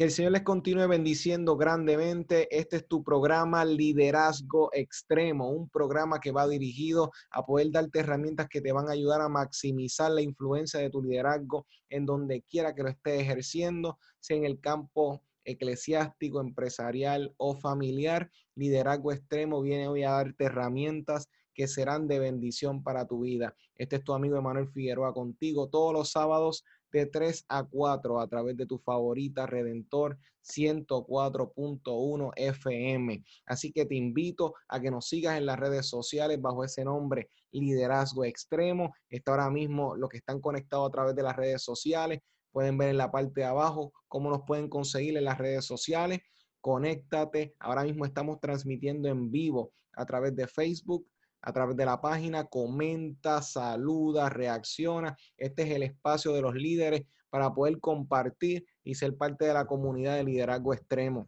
Que el Señor les continúe bendiciendo grandemente. Este es tu programa Liderazgo Extremo, un programa que va dirigido a poder darte herramientas que te van a ayudar a maximizar la influencia de tu liderazgo en donde quiera que lo estés ejerciendo, sea en el campo eclesiástico, empresarial o familiar. Liderazgo Extremo viene hoy a darte herramientas que serán de bendición para tu vida. Este es tu amigo Emanuel Figueroa contigo todos los sábados de 3 a 4 a través de tu favorita Redentor 104.1 FM. Así que te invito a que nos sigas en las redes sociales bajo ese nombre Liderazgo Extremo. Está ahora mismo los que están conectados a través de las redes sociales. Pueden ver en la parte de abajo cómo nos pueden conseguir en las redes sociales. Conéctate. Ahora mismo estamos transmitiendo en vivo a través de Facebook, a través de la página, comenta, saluda, reacciona. Este es el espacio de los líderes para poder compartir y ser parte de la comunidad de liderazgo extremo.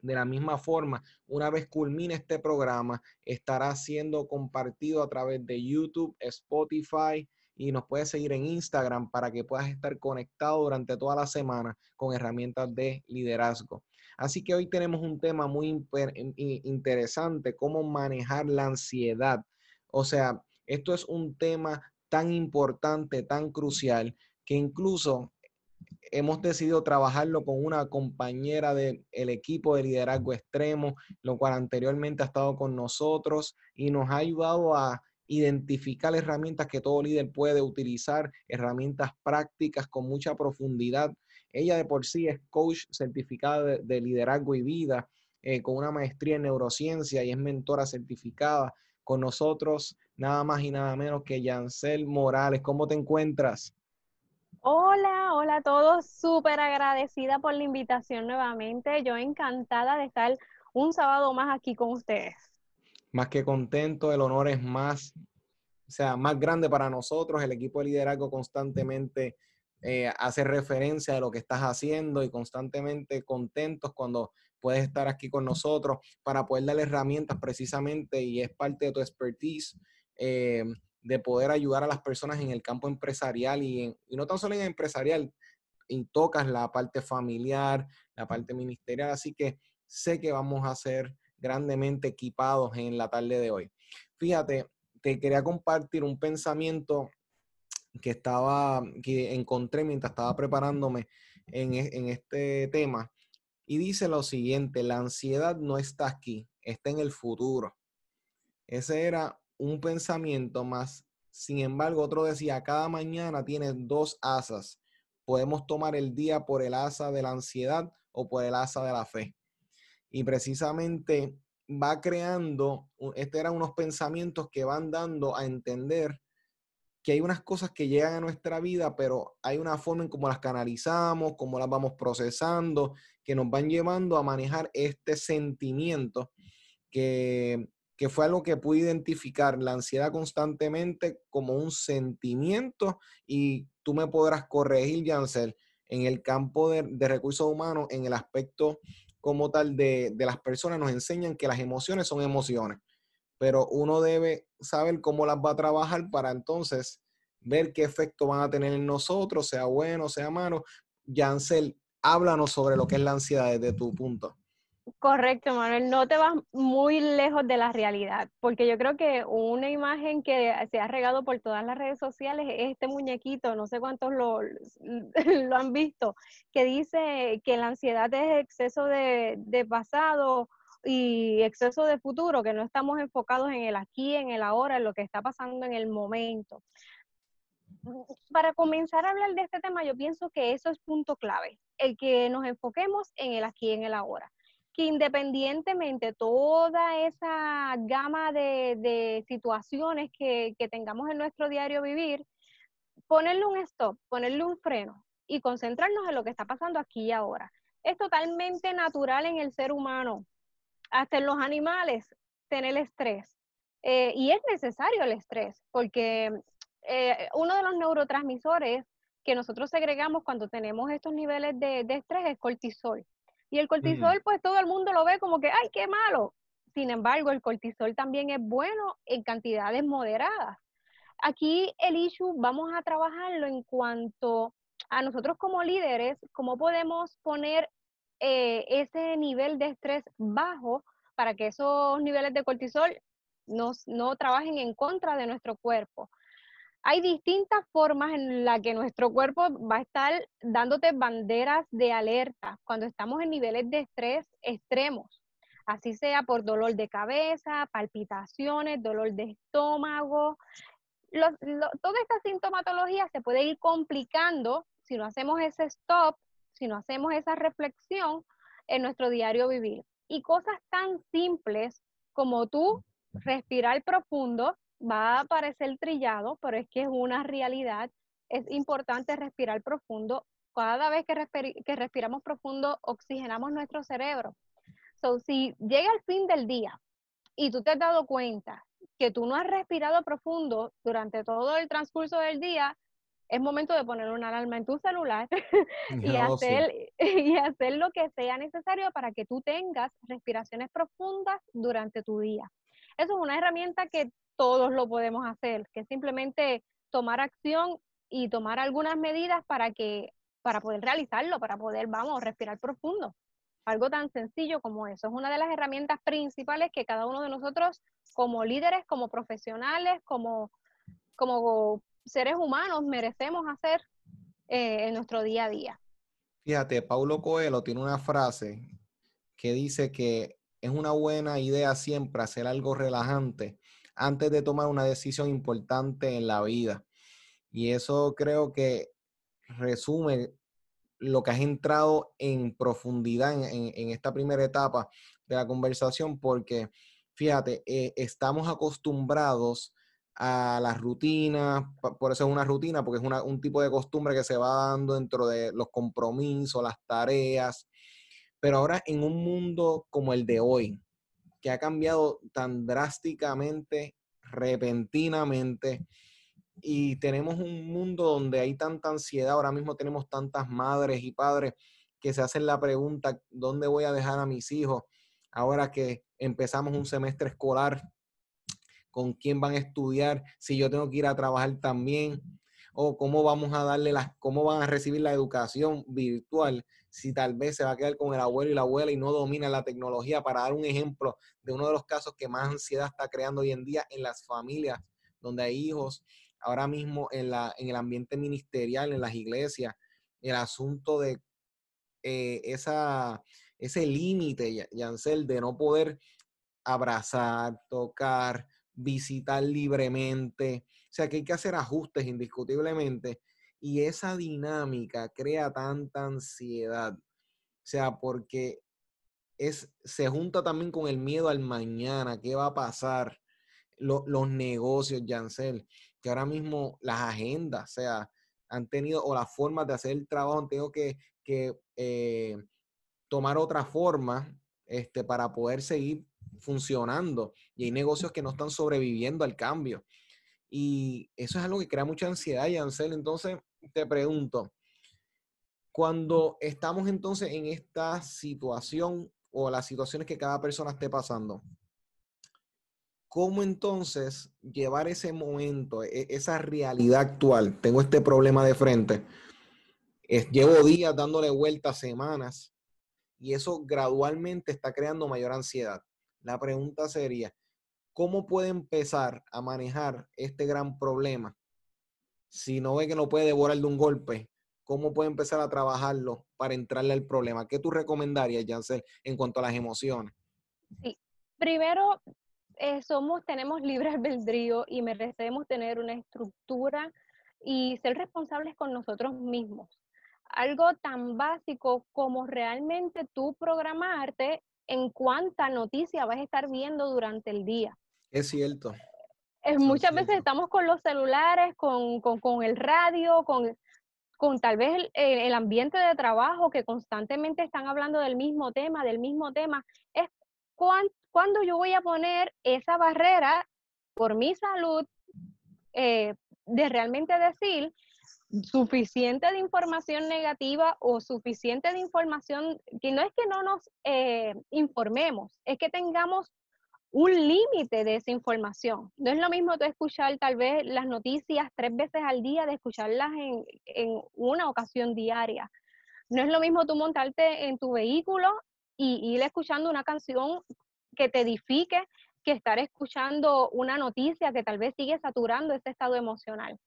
De la misma forma, una vez culmine este programa, estará siendo compartido a través de YouTube, Spotify y nos puedes seguir en Instagram para que puedas estar conectado durante toda la semana con herramientas de liderazgo. Así que hoy tenemos un tema muy interesante, cómo manejar la ansiedad. O sea, esto es un tema tan importante, tan crucial, que incluso hemos decidido trabajarlo con una compañera del equipo de liderazgo extremo, lo cual anteriormente ha estado con nosotros y nos ha ayudado a identificar herramientas que todo líder puede utilizar, herramientas prácticas con mucha profundidad ella de por sí es coach certificada de, liderazgo y vida, eh, con una maestría en neurociencia y es mentora certificada con nosotros, nada más y nada menos que Yancel Morales. ¿Cómo te encuentras? Hola, hola a todos. Súper agradecida por la invitación nuevamente. Yo encantada de estar un sábado más aquí con ustedes. Más que contento, el honor es más, o sea, más grande para nosotros. El equipo de liderazgo constantemente eh, hace referencia a lo que estás haciendo y constantemente contentos cuando puedes estar aquí con nosotros para poder darle herramientas precisamente y es parte de tu expertise eh, de poder ayudar a las personas en el campo empresarial y, y no tan solo en el empresarial, y tocas la parte familiar, la parte ministerial, así que sé que vamos a ser grandemente equipados en la tarde de hoy. Fíjate, te quería compartir un pensamiento que estaba, que encontré mientras estaba preparándome en, e, en este tema. Y dice lo siguiente, la ansiedad no está aquí, está en el futuro. Ese era un pensamiento más. Sin embargo, otro decía, cada mañana tiene dos asas. Podemos tomar el día por el asa de la ansiedad o por el asa de la fe. Y precisamente va creando, este eran unos pensamientos que van dando a entender que hay unas cosas que llegan a nuestra vida, pero hay una forma en cómo las canalizamos, cómo las vamos procesando, que nos van llevando a manejar este sentimiento que, que fue algo que pude identificar, la ansiedad constantemente como un sentimiento y tú me podrás corregir, Jansel, en el campo de, de recursos humanos, en el aspecto como tal de, de las personas, nos enseñan que las emociones son emociones pero uno debe saber cómo las va a trabajar para entonces ver qué efecto van a tener en nosotros, sea bueno, sea malo. Yancel, háblanos sobre lo que es la ansiedad desde tu punto. Correcto, Manuel, no te vas muy lejos de la realidad, porque yo creo que una imagen que se ha regado por todas las redes sociales es este muñequito, no sé cuántos lo, han visto, que dice que la ansiedad es exceso de pasado y exceso de futuro, que no estamos enfocados en el aquí, en el ahora, en lo que está pasando en el momento. Para comenzar a hablar de este tema, yo pienso que eso es punto clave, el que nos enfoquemos en el aquí, en el ahora. que independientemente toda esa gama de, situaciones que, que tengamos en nuestro diario vivir, ponerle un stop, ponerle un freno y concentrarnos en lo que está pasando aquí y ahora. Es totalmente natural en el ser humano, hasta en los animales, tener estrés. Eh, y es necesario el estrés, porque eh, uno de los neurotransmisores que nosotros segregamos cuando tenemos estos niveles de, estrés es cortisol. Y el cortisol, pues todo el mundo lo ve como que, ay, qué malo. Sin embargo, el cortisol también es bueno en cantidades moderadas. Aquí el issue vamos a trabajarlo en cuanto a nosotros como líderes, cómo podemos poner eh, ese nivel de estrés bajo para que esos niveles de cortisol no, no trabajen en contra de nuestro cuerpo. Hay distintas formas en las que nuestro cuerpo va a estar dándote banderas de alerta cuando estamos en niveles de estrés extremos, así sea por dolor de cabeza, palpitaciones, dolor de estómago. toda esta sintomatología se puede ir complicando si no hacemos ese stop, si no hacemos esa reflexión en nuestro diario vivir. Y cosas tan simples como tú respirar profundo, va a parecer trillado, pero es que es una realidad. Es importante respirar profundo. Cada vez que, que respiramos profundo, oxigenamos nuestro cerebro. So, si llega el fin del día y tú te has dado cuenta que tú no has respirado profundo durante todo el transcurso del día, es momento de poner una alarma en tu celular y, hacer, y hacer lo que sea necesario para que tú tengas respiraciones profundas durante tu día. Eso es una herramienta que todos lo podemos hacer, que es simplemente tomar acción y tomar algunas medidas para que para poder realizarlo, para poder, vamos, respirar profundo. Algo tan sencillo como eso. Es una de las herramientas principales que cada uno de nosotros, como líderes, como profesionales, como, como seres humanos, merecemos hacer eh, en nuestro día a día. Fíjate, Paulo Coelho tiene una frase que dice que es una buena idea siempre hacer algo relajante antes de tomar una decisión importante en la vida. Y eso creo que resume lo que has entrado en profundidad en, esta primera etapa de la conversación, porque fíjate, eh, estamos acostumbrados a las rutinas, por eso es una rutina, porque es un tipo de costumbre que se va dando dentro de los compromisos, las tareas, pero ahora en un mundo como el de hoy, que ha cambiado tan drásticamente, repentinamente, y tenemos un mundo donde hay tanta ansiedad, ahora mismo tenemos tantas madres y padres que se hacen la pregunta, ¿dónde voy a dejar a mis hijos? Ahora que empezamos un semestre escolar, ¿con quién van a estudiar? Si yo tengo que ir a trabajar también, o cómo vamos a darle las, cómo van a recibir la educación virtual si tal vez se va a quedar con el abuelo y la abuela y no domina la tecnología, para dar un ejemplo de uno de los casos que más ansiedad está creando hoy en día en las familias, donde hay hijos, ahora mismo en, la, en el ambiente ministerial, en las iglesias, el asunto de eh, esa, ese límite, Yancel, de no poder abrazar, tocar, visitar libremente. O sea que hay que hacer ajustes indiscutiblemente y esa dinámica crea tanta ansiedad. O sea, porque es, se junta también con el miedo al mañana, qué va a pasar, los negocios, Yancel, que ahora mismo las agendas, o sea, han tenido, o las formas de hacer el trabajo, han tenido que, eh, tomar otra forma este, para poder seguir funcionando. Y hay negocios que no están sobreviviendo al cambio. Y eso es algo que crea mucha ansiedad, Yancel. Entonces, te pregunto, cuando estamos entonces en esta situación o las situaciones que cada persona esté pasando, ¿cómo entonces llevar ese momento, e, esa realidad actual? Tengo este problema de frente, llevo días dándole vueltas, semanas, y eso gradualmente está creando mayor ansiedad. La pregunta sería, ¿cómo puede empezar a manejar este gran problema? Si no ve que no puede devorar de un golpe, ¿cómo puede empezar a trabajarlo para entrarle al problema? ¿Qué tú recomendarías, Jancel, en cuanto a las emociones? Sí, primero, eh, somos, tenemos libre albedrío y merecemos tener una estructura y ser responsables con nosotros mismos. Algo tan básico como realmente tú programarte en cuánta noticia vas a estar viendo durante el día. Es cierto. muchas veces estamos con los celulares, con, el radio, con, con tal vez el, ambiente de trabajo que constantemente están hablando del mismo tema, del mismo tema. Es cuándo yo voy a poner esa barrera por mi salud eh, de realmente decir suficiente de información negativa o suficiente de información, que no es que no nos eh, informemos, es que tengamos un límite de esa información. No es lo mismo tú escuchar tal vez las noticias tres veces al día de escucharlas en, en una ocasión diaria. No es lo mismo tú montarte en tu vehículo y ir escuchando una canción que te edifique que estar escuchando una noticia que tal vez sigue saturando ese estado emocional.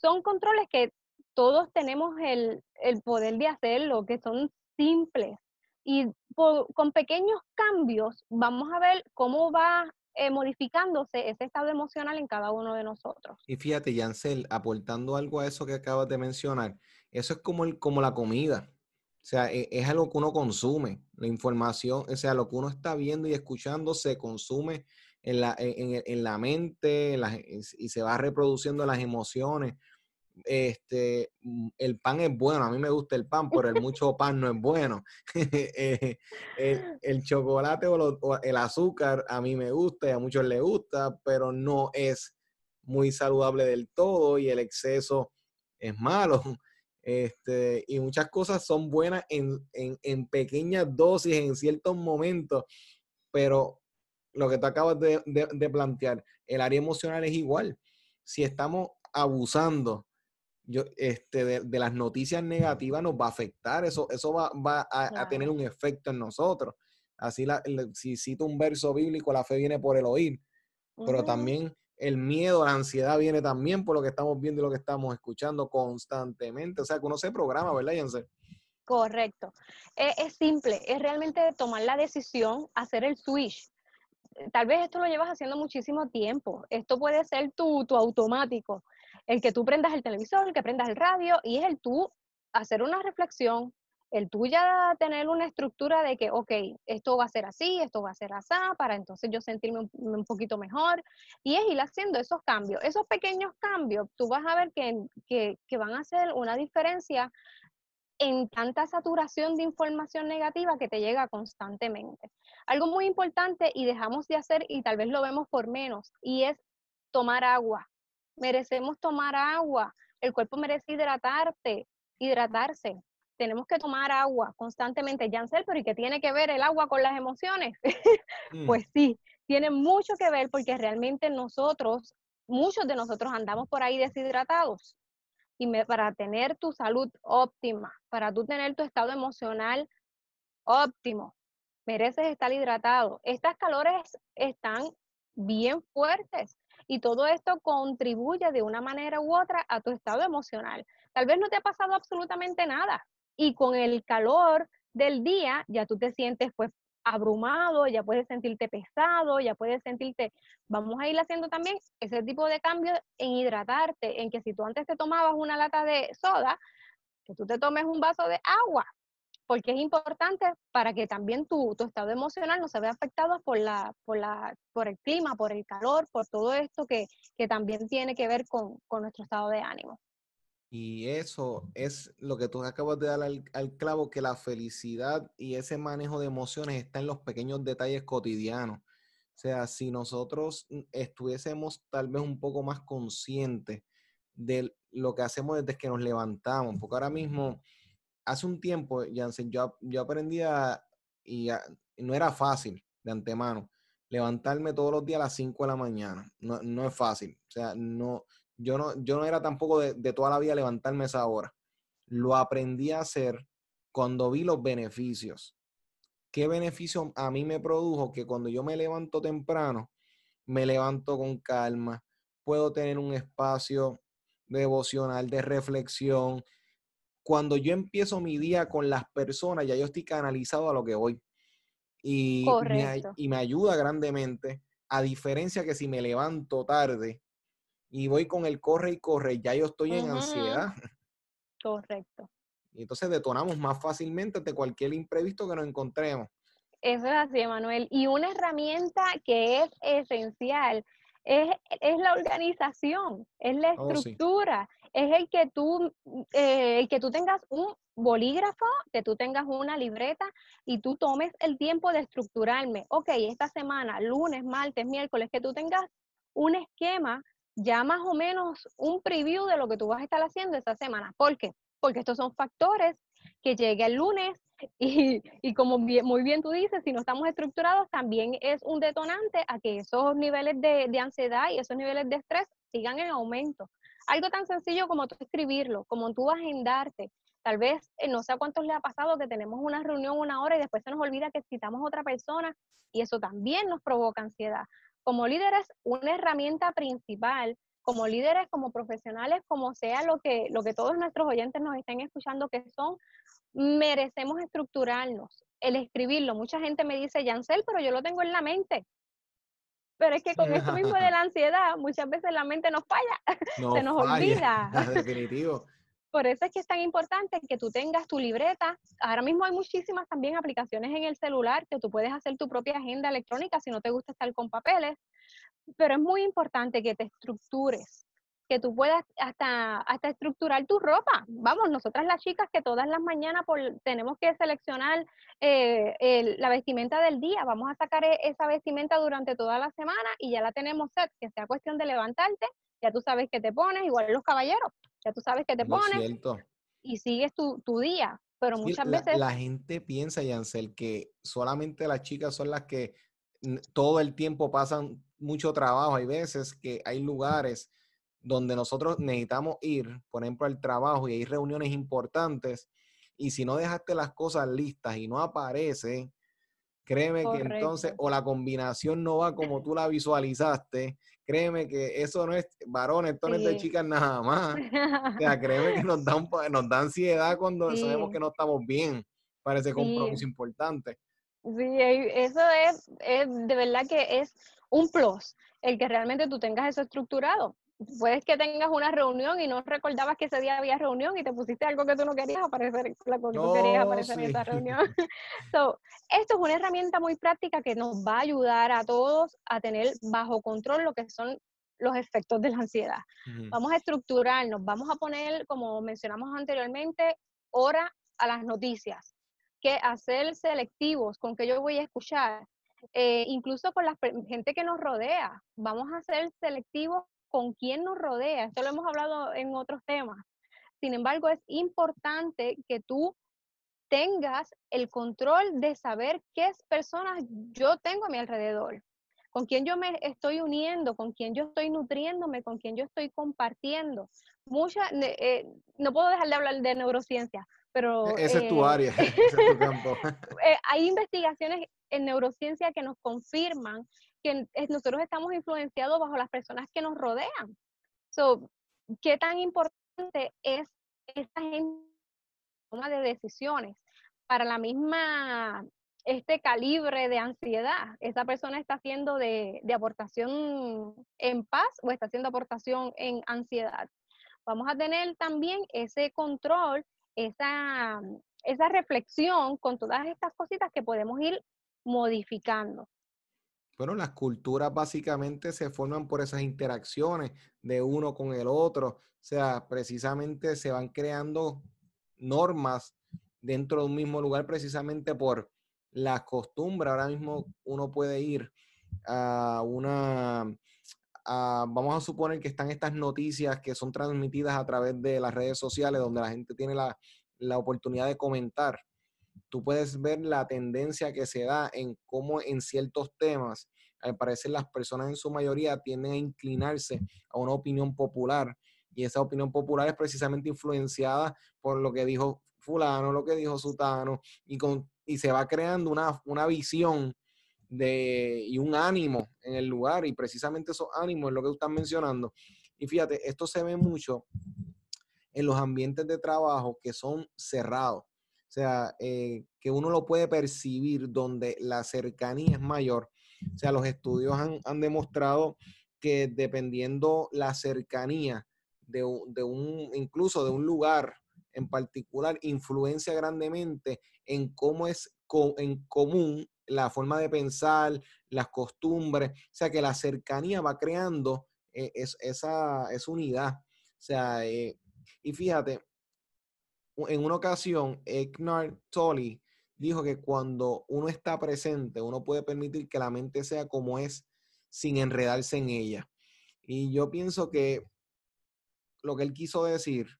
Son controles que todos tenemos el, poder de hacerlo, que son simples. Y con pequeños cambios vamos a ver cómo va eh, modificándose ese estado emocional en cada uno de nosotros. Y fíjate, Yancel, aportando algo a eso que acabas de mencionar, eso es como, el, como la comida. O sea, e, es, algo que uno consume, la información, o sea, lo que uno está viendo y escuchando se consume en la, en, la mente y se va reproduciendo las emociones. Este, mm, el pan es bueno, a mí me gusta el pan, pero el mucho pan no es bueno. Eh, el, chocolate o, el azúcar a mí me gusta y a muchos les gusta, pero no es muy saludable del todo y el exceso es malo. Este, y muchas cosas son buenas en, pequeñas dosis, en ciertos momentos, pero lo que tú acabas de, plantear, el área emocional es igual. Si estamos abusando yo, este, de, las noticias negativas, nos va a afectar, eso, eso va, a, tener un efecto en nosotros. Así, la, si cito un verso bíblico, la fe viene por el oír, pero también el miedo, la ansiedad viene también por lo que estamos viendo y lo que estamos escuchando constantemente. O sea, que uno se programa, ¿verdad, Janssen? Correcto. Es, simple, es realmente tomar la decisión, hacer el switch. Tal vez esto lo llevas haciendo muchísimo tiempo. Esto puede ser tu, tu automático. El que tú prendas el televisor, el que prendas el radio, y es el tú hacer una reflexión, el tú ya tener una estructura de que, ok, esto va a ser así, esto va a ser así, para entonces yo sentirme un, poquito mejor, y es ir haciendo esos cambios. Esos pequeños cambios, tú vas a ver que, que, que van a hacer una diferencia en tanta saturación de información negativa que te llega constantemente. Algo muy importante y dejamos de hacer y tal vez lo vemos por menos, y es tomar agua. Merecemos tomar agua. El cuerpo merece hidratarte, hidratarse tenemos que tomar agua constantemente. Jansel, pero ¿y qué tiene que ver el agua con las emociones? Mm. pues sí, tiene mucho que ver porque realmente nosotros, muchos de nosotros andamos por ahí deshidratados. Y para tener tu salud óptima, para tú tener tu estado emocional óptimo, mereces estar hidratado. Estas calores están bien fuertes y todo esto contribuye de una manera u otra a tu estado emocional. Tal vez no te ha pasado absolutamente nada, y con el calor del día ya tú te sientes pues abrumado, ya puedes sentirte pesado, ya puedes sentirte, vamos a ir haciendo también ese tipo de cambios en hidratarte, en que si tú antes te tomabas una lata de soda, que tú te tomes un vaso de agua, porque es importante para que también tu, tu estado emocional no se vea afectado por, la, por, la, por el clima, por el calor, por todo esto que, que también tiene que ver con, con nuestro estado de ánimo. Y eso es lo que tú acabas de dar al, clavo, que la felicidad y ese manejo de emociones está en los pequeños detalles cotidianos. O sea, si nosotros estuviésemos tal vez un poco más conscientes de lo que hacemos desde que nos levantamos, porque ahora mismo, hace un tiempo, Jansen, yo, yo aprendí a, y no era fácil de antemano, levantarme todos los días a las 5 de la mañana. No, es fácil. O sea, no, yo no, yo no era tampoco de, toda la vida levantarme esa hora. Lo aprendí a hacer cuando vi los beneficios. ¿Qué beneficio a mí me produjo? Que cuando yo me levanto temprano, me levanto con calma, puedo tener un espacio devocional, de reflexión. Cuando yo empiezo mi día con las personas, ya yo estoy canalizado a lo que voy. Y me, y me ayuda grandemente, a diferencia que si me levanto tarde, y voy con el corre y corre, ya yo estoy en ansiedad. Correcto. Y entonces detonamos más fácilmente de cualquier imprevisto que nos encontremos. Eso es así, Manuel. Y una herramienta que es esencial es, la organización, es la oh, estructura, es el que tú, eh, que tú tengas un bolígrafo, que tú tengas una libreta y tú tomes el tiempo de estructurarme. Ok, esta semana, lunes, martes, miércoles, que tú tengas un esquema, ya más o menos un preview de lo que tú vas a estar haciendo esta semana. ¿Por qué? Porque estos son factores que llegue el lunes y, y como muy bien tú dices, si no estamos estructurados, también es un detonante a que esos niveles de, de ansiedad y esos niveles de estrés sigan en aumento. Algo tan sencillo como tú escribirlo, como tú agendarte. Tal vez, eh, no sé a cuántos le ha pasado que tenemos una reunión una hora y después se nos olvida que citamos a otra persona y eso también nos provoca ansiedad. Como líderes, una herramienta principal como líderes, como profesionales, como sea lo que, lo que todos nuestros oyentes nos estén escuchando que son, merecemos estructurarnos. El escribirlo, mucha gente me dice, Yancel, pero yo lo tengo en la mente. Pero es que con esto mismo de la ansiedad, muchas veces la mente nos falla, se nos olvida. Definitivo. Por eso es que es tan importante que tú tengas tu libreta. Ahora mismo hay muchísimas también aplicaciones en el celular que tú puedes hacer tu propia agenda electrónica si no te gusta estar con papeles pero es muy importante que te estructures, que tú puedas hasta, hasta estructurar tu ropa. Vamos, nosotras las chicas que todas las mañanas por, tenemos que seleccionar eh, la vestimenta del día, vamos a sacar e, esa vestimenta durante toda la semana y ya la tenemos set, que sea cuestión de levantarte, ya tú sabes que te pones, igual los caballeros, ya tú sabes que te pones y sigues tu, tu día. Pero muchas veces... La gente piensa, Yancel, que solamente las chicas son las que todo el tiempo pasan mucho trabajo. Hay veces que hay lugares donde nosotros necesitamos ir, por ejemplo, al trabajo y hay reuniones importantes. Y si no dejaste las cosas listas y no aparece, créeme que entonces, o la combinación no va como tú la visualizaste, créeme que eso no es varones, esto no es de chicas nada más. O sea, créeme que nos da, nos da ansiedad cuando sabemos que no estamos bien para ese compromiso importante. Sí, eso es, es, de verdad que es un plus, el que realmente tú tengas eso estructurado. Puedes que tengas una reunión y no recordabas que ese día había reunión y te pusiste algo que tú no querías aparecer, la que tú querías aparecer en esa reunión. so, esto es una herramienta muy práctica que nos va a ayudar a todos a tener bajo control lo que son los efectos de la ansiedad. Vamos a estructurarnos, vamos a poner, como mencionamos anteriormente, hora a las noticias que hacer selectivos con que yo voy a escuchar, eh, incluso con la gente que nos rodea. Vamos a ser selectivos con quién nos rodea. Esto lo hemos hablado en otros temas. Sin embargo, es importante que tú tengas el control de saber qué personas yo tengo a mi alrededor, con quién yo me estoy uniendo, con quién yo estoy nutriéndome, con quién yo estoy compartiendo. Mucha, eh, no puedo dejar de hablar de neurociencia, pero... Ese es tu eh, área, ese es tu campo. Eh, hay investigaciones en neurociencia que nos confirman que nosotros estamos influenciados bajo las personas que nos rodean. So, ¿Qué tan importante es esta gente toma de decisiones para la misma este calibre de ansiedad? ¿Esa persona está haciendo de, de aportación en paz o está haciendo aportación en ansiedad? Vamos a tener también ese control esa, esa reflexión con todas estas cositas que podemos ir modificando. Bueno, las culturas básicamente se forman por esas interacciones de uno con el otro. O sea, precisamente se van creando normas dentro de un mismo lugar precisamente por la costumbre. Ahora mismo uno puede ir a una, vamos a suponer que están estas noticias que son transmitidas a través de las redes sociales donde la gente tiene la, la oportunidad de comentar. Tú puedes ver la tendencia que se da en cómo en ciertos temas, al parecer las personas en su mayoría tienden a inclinarse a una opinión popular y esa opinión popular es precisamente influenciada por lo que dijo fulano, lo que dijo sutano y, con, y se va creando una, una visión de, y un ánimo en el lugar y precisamente esos ánimos es lo que tú estás mencionando. Y fíjate, esto se ve mucho en los ambientes de trabajo que son cerrados. O sea, eh, que uno lo puede percibir donde la cercanía es mayor. O sea, los estudios han, demostrado que dependiendo la cercanía de, de, un, incluso de un lugar en particular, influencia grandemente en cómo es en común la forma de pensar, las costumbres, o sea que la cercanía va creando eh, esa, unidad. O sea, eh, y fíjate, en una ocasión, Eckhart Tolle dijo que cuando uno está presente, uno puede permitir que la mente sea como es sin enredarse en ella. Y yo pienso que lo que él quiso decir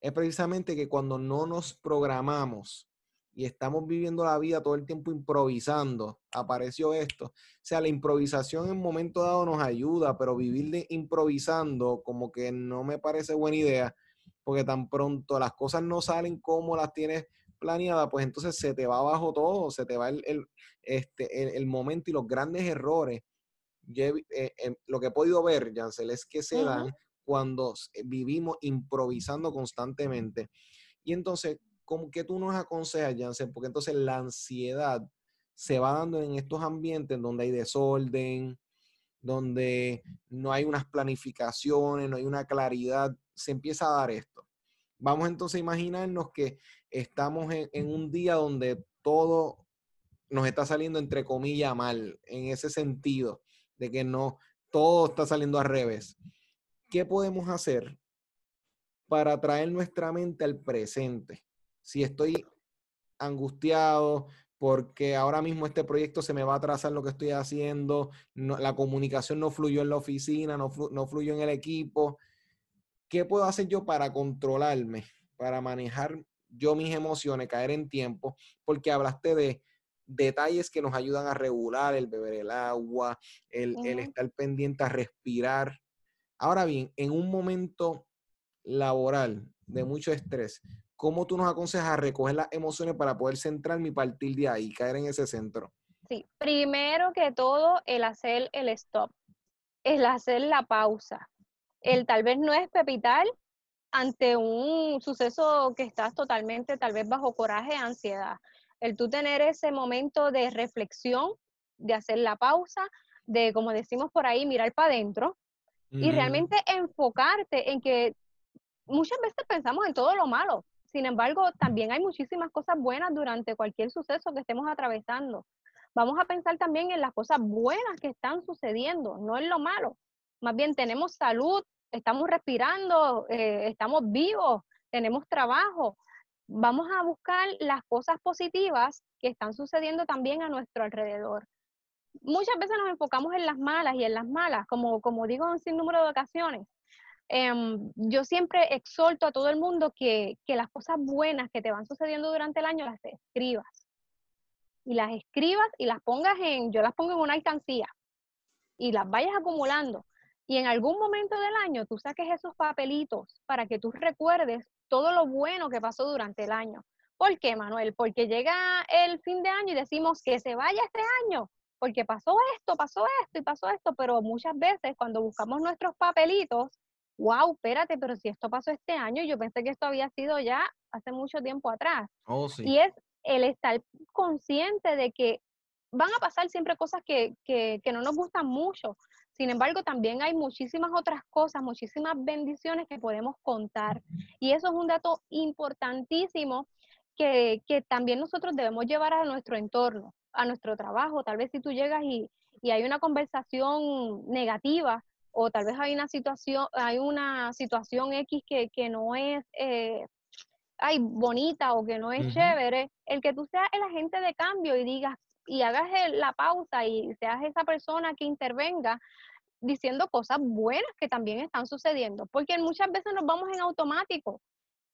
es precisamente que cuando no nos programamos y estamos viviendo la vida todo el tiempo improvisando, apareció esto. O sea, la improvisación en un momento dado nos ayuda, pero vivir improvisando como que no me parece buena idea, porque tan pronto las cosas no salen como las tienes planeadas, pues entonces se te va abajo todo, se te va el, este, el, momento y los grandes errores. Eh, em, lo que he podido ver, Jansel, es que se dan cuando eh, vivimos improvisando constantemente. Y entonces, ¿cómo que tú nos aconsejas, Jansen? Porque entonces la ansiedad se va dando en estos ambientes donde hay desorden, donde no hay unas planificaciones, no hay una claridad, se empieza a dar esto. Vamos entonces a imaginarnos que estamos en, en un día donde todo nos está saliendo entre comillas mal, en ese sentido, de que no, todo está saliendo al revés. ¿qué podemos hacer para traer nuestra mente al presente? Si estoy angustiado porque ahora mismo este proyecto se me va a atrasar lo que estoy haciendo, la comunicación no fluyó en la oficina, no, no fluyó en el equipo, ¿qué puedo hacer yo para controlarme, para manejar yo mis emociones, caer en tiempo? Porque hablaste de detalles que nos ayudan a regular el beber el agua, el, el estar pendiente a respirar. Ahora bien, en un momento laboral de mucho estrés, ¿cómo tú nos aconsejas recoger las emociones para poder centrarme y partir de ahí, caer en ese centro? Sí, primero que todo, el hacer el stop, el hacer la pausa, el tal vez no es pepital ante un suceso que estás totalmente tal vez bajo coraje, ansiedad. El tú tener ese momento de reflexión, de hacer la pausa, de, como decimos por ahí, mirar para adentro, y realmente enfocarte en que muchas veces pensamos en todo lo malo. Sin embargo, también hay muchísimas cosas buenas durante cualquier suceso que estemos atravesando. Vamos a pensar también en las cosas buenas que están sucediendo, no en lo malo. Más bien tenemos salud, estamos respirando, eh, estamos vivos, tenemos trabajo. Vamos a buscar las cosas positivas que están sucediendo también a nuestro alrededor muchas veces nos enfocamos en las malas y en las malas, como, como digo en sin número de ocasiones. Em, yo siempre exhorto a todo el mundo que, que las cosas buenas que te van sucediendo durante el año las escribas. Y las escribas y las pongas en, yo las pongo en una alcancía y las vayas acumulando. Y en algún momento del año tú saques esos papelitos para que tú recuerdes todo lo bueno que pasó durante el año. ¿Por qué, Manuel? Porque llega el fin de año y decimos que se vaya este año porque pasó esto, pasó esto y pasó esto, pero muchas veces cuando buscamos nuestros papelitos, wow, espérate, pero si esto pasó este año, yo pensé que esto había sido ya hace mucho tiempo atrás. Oh, sí. Y es el estar consciente de que van a pasar siempre cosas que, que, que no nos gustan mucho. Sin embargo, también hay muchísimas otras cosas, muchísimas bendiciones que podemos contar. Y eso es un dato importantísimo que, que también nosotros debemos llevar a nuestro entorno a nuestro trabajo. Tal vez si tú llegas y, hay una conversación negativa o tal vez hay una situación, hay una situación X que, no es eh, bonita o que no es chévere, el que tú seas el agente de cambio y digas y hagas la pausa y seas esa persona que intervenga diciendo cosas buenas que también están sucediendo, porque muchas veces nos vamos en automático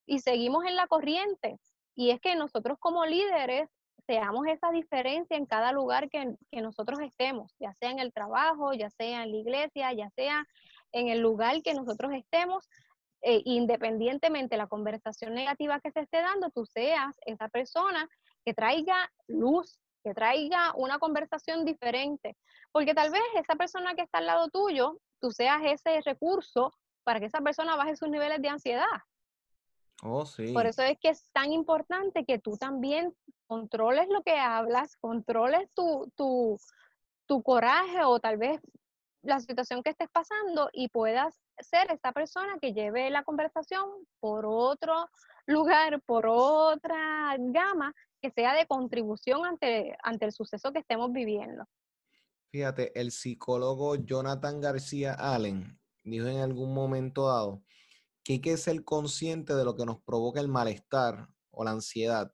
y seguimos en la corriente. Y es que nosotros como líderes seamos esa diferencia en cada lugar que, nosotros estemos, ya sea en el trabajo, ya sea en la iglesia, ya sea en el lugar que nosotros estemos, eh, independientemente de la conversación negativa que se esté dando, tú seas esa persona que traiga luz, que traiga una conversación diferente, porque tal vez esa persona que está al lado tuyo, tú seas ese recurso para que esa persona baje sus niveles de ansiedad. Oh, sí. Por eso es que es tan importante que tú también controles lo que hablas, controles tu, tu, tu coraje o tal vez la situación que estés pasando y puedas ser esta persona que lleve la conversación por otro lugar, por otra gama, que sea de contribución ante, ante el suceso que estemos viviendo. Fíjate, el psicólogo Jonathan García Allen dijo en algún momento dado que hay que ser consciente de lo que nos provoca el malestar o la ansiedad,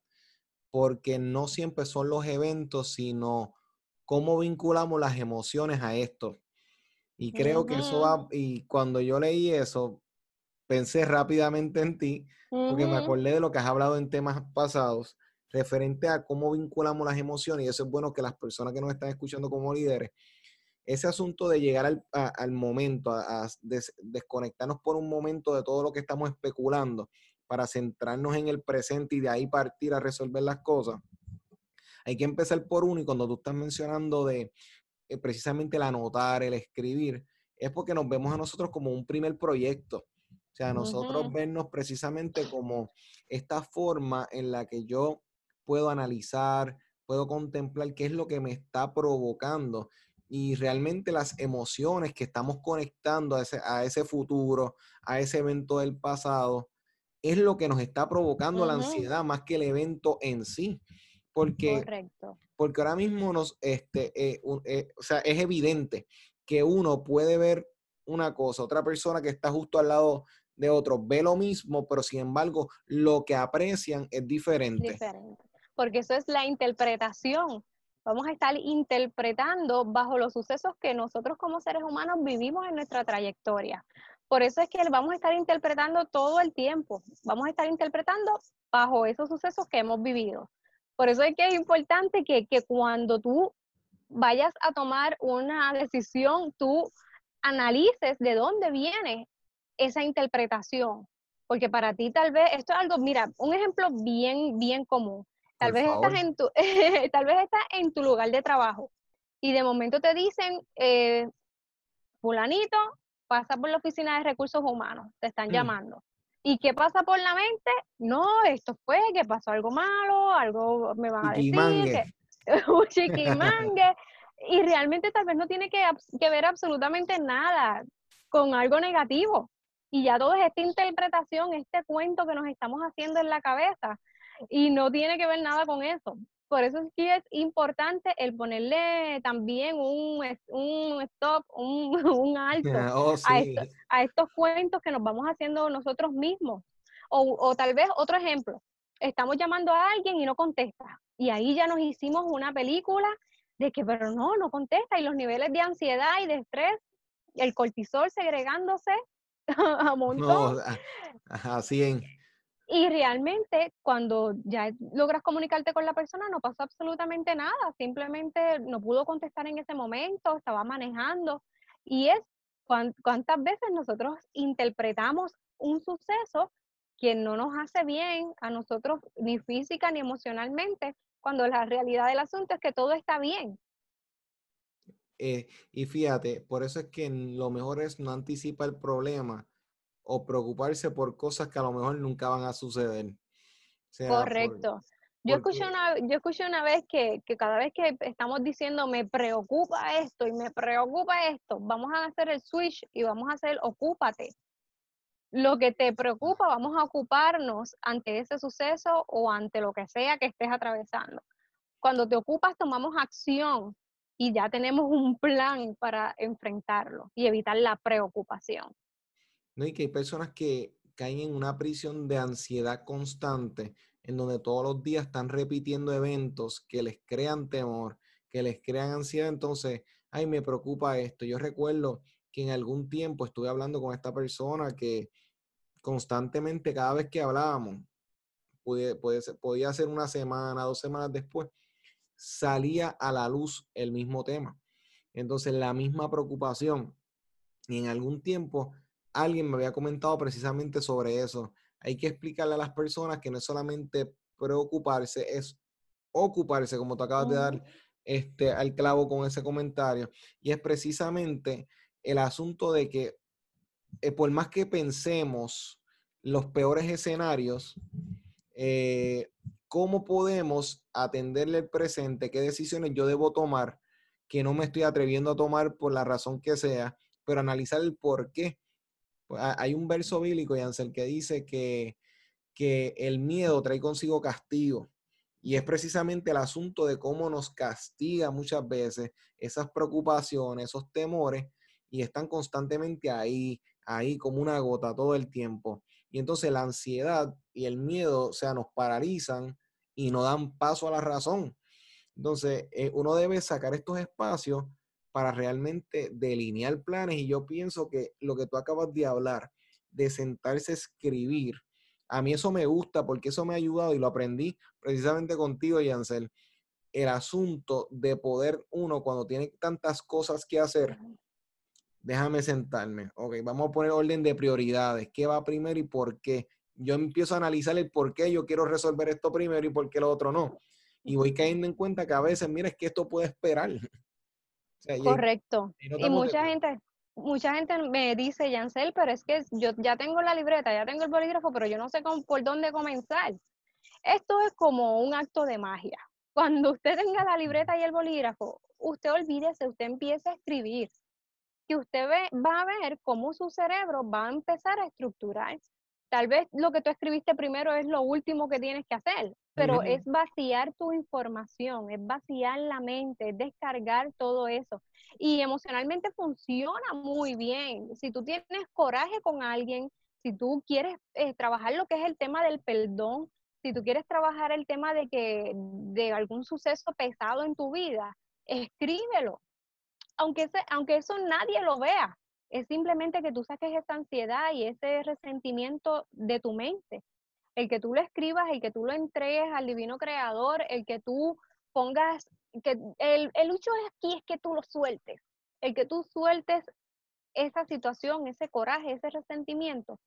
porque no siempre son los eventos, sino cómo vinculamos las emociones a esto. Y creo que eso va, y cuando yo leí eso, pensé rápidamente en ti, porque me acordé de lo que has hablado en temas pasados, referente a cómo vinculamos las emociones, y eso es bueno que las personas que nos están escuchando como líderes, ese asunto de llegar al, momento, a, desconectarnos por un momento de todo lo que estamos especulando, para centrarnos en el presente y de ahí partir a resolver las cosas. Hay que empezar por uno y cuando tú estás mencionando de eh, precisamente el anotar, el escribir, es porque nos vemos a nosotros como un primer proyecto. O sea, nosotros vernos precisamente como esta forma en la que yo puedo analizar, puedo contemplar qué es lo que me está provocando y realmente las emociones que estamos conectando a ese, a ese futuro, a ese evento del pasado, es lo que nos está provocando la ansiedad más que el evento en sí. Porque, porque ahora mismo nos, este, eh, eh, o sea, es evidente que uno puede ver una cosa, otra persona que está justo al lado de otro ve lo mismo, pero sin embargo lo que aprecian es diferente. Diferente. Porque eso es la interpretación. Vamos a estar interpretando bajo los sucesos que nosotros como seres humanos vivimos en nuestra trayectoria. Por eso es que vamos a estar interpretando todo el tiempo, vamos a estar interpretando bajo esos sucesos que hemos vivido. Por eso es que es importante que, cuando tú vayas a tomar una decisión, tú analices de dónde viene esa interpretación. Porque para ti tal vez, esto es algo, mira, un ejemplo bien, bien común. Tal vez, estás en tu, tal vez estás en tu lugar de trabajo y de momento te dicen, eh, fulanito, pasa por la oficina de recursos humanos, te están mm. llamando. ¿Y qué pasa por la mente? No, esto fue que pasó algo malo, algo me van a decir, que, un chiquimangue. y realmente tal vez no tiene que, que ver absolutamente nada con algo negativo. Y ya todo es esta interpretación, este cuento que nos estamos haciendo en la cabeza. Y no tiene que ver nada con eso. Por eso es que es importante el ponerle también un, un stop, un, un alto oh, a, estos cuentos que nos vamos haciendo nosotros mismos. O, o tal vez otro ejemplo, estamos llamando a alguien y no contesta. Y ahí ya nos hicimos una película de que, pero no, no contesta. Y los niveles de ansiedad y de estrés, el cortisol segregándose a montón. No, así en y realmente cuando ya logras comunicarte con la persona no pasó absolutamente nada, simplemente no pudo contestar en ese momento, estaba manejando. Y es cuántas veces nosotros interpretamos un suceso que no nos hace bien a nosotros ni física ni emocionalmente, cuando la realidad del asunto es que todo está bien. Eh, y fíjate, por eso es que lo mejor es no anticipar el problema, o preocuparse por cosas que a lo mejor nunca van a suceder. Correcto. yo, escuché una, yo escuché una vez que, que, cada vez que estamos diciendo me preocupa esto y me preocupa esto, vamos a hacer el switch y vamos a hacer ocúpate. Lo que te preocupa, vamos a ocuparnos ante ese suceso o ante lo que sea que estés atravesando. Cuando te ocupas, tomamos acción y ya tenemos un plan para enfrentarlo y evitar la preocupación. ¿No? Y que hay personas que caen en una prisión de ansiedad constante, en donde todos los días están repitiendo eventos que les crean temor, que les crean ansiedad. Entonces, ay, me preocupa esto. Yo recuerdo que en algún tiempo estuve hablando con esta persona que constantemente, cada vez que hablábamos, podía ser una semana, dos semanas después, salía a la luz el mismo tema. Entonces, la misma preocupación. Y en algún tiempo alguien me había comentado precisamente sobre eso. Hay que explicarle a las personas que no es solamente preocuparse, es ocuparse, como tú acabas de dar este, al clavo con ese comentario. Y es precisamente el asunto de que eh, por más que pensemos los peores escenarios, eh, ¿cómo podemos atenderle el presente? ¿Qué decisiones yo debo tomar que no me estoy atreviendo a tomar por la razón que sea? Pero analizar el por qué hay un verso bíblico, Yancel, que dice que, que el miedo trae consigo castigo. Y es precisamente el asunto de cómo nos castiga muchas veces esas preocupaciones, esos temores, y están constantemente ahí, ahí como una gota todo el tiempo. Y entonces la ansiedad y el miedo, o sea, nos paralizan y no dan paso a la razón. Entonces, eh, uno debe sacar estos espacios para realmente delinear planes y yo pienso que lo que tú acabas de hablar, de sentarse a escribir, a mí eso me gusta porque eso me ha ayudado y lo aprendí precisamente contigo, Yancel, el asunto de poder uno cuando tiene tantas cosas que hacer, déjame sentarme, ok, vamos a poner orden de prioridades, qué va primero y por qué. Yo empiezo a analizar el por qué yo quiero resolver esto primero y por qué lo otro no. Y voy cayendo en cuenta que a veces, mira, es que esto puede esperar. Correcto. Y, mucha gente, mucha gente me dice, Yancel, pero es que yo ya tengo la libreta, ya tengo el bolígrafo, pero yo no sé por dónde comenzar. Esto es como un acto de magia. Cuando usted tenga la libreta y el bolígrafo, usted olvídese, usted empieza a escribir. Que usted ve, va a ver cómo su cerebro va a empezar a estructurar. Tal vez lo que tú escribiste primero es lo último que tienes que hacer, pero es vaciar tu información, es vaciar la mente, es descargar todo eso. Y emocionalmente funciona muy bien. Si tú tienes coraje con alguien, si tú quieres eh, trabajar lo que es el tema del perdón, si tú quieres trabajar el tema de que de algún suceso pesado en tu vida, escríbelo. Aunque, aunque eso nadie lo vea, es simplemente que tú saques esa ansiedad y ese resentimiento de tu mente. El que tú lo escribas, el que tú lo entregues al divino creador, el que tú pongas, que el, el hecho aquí es que tú lo sueltes, el que tú sueltes esa situación, ese coraje, ese resentimiento.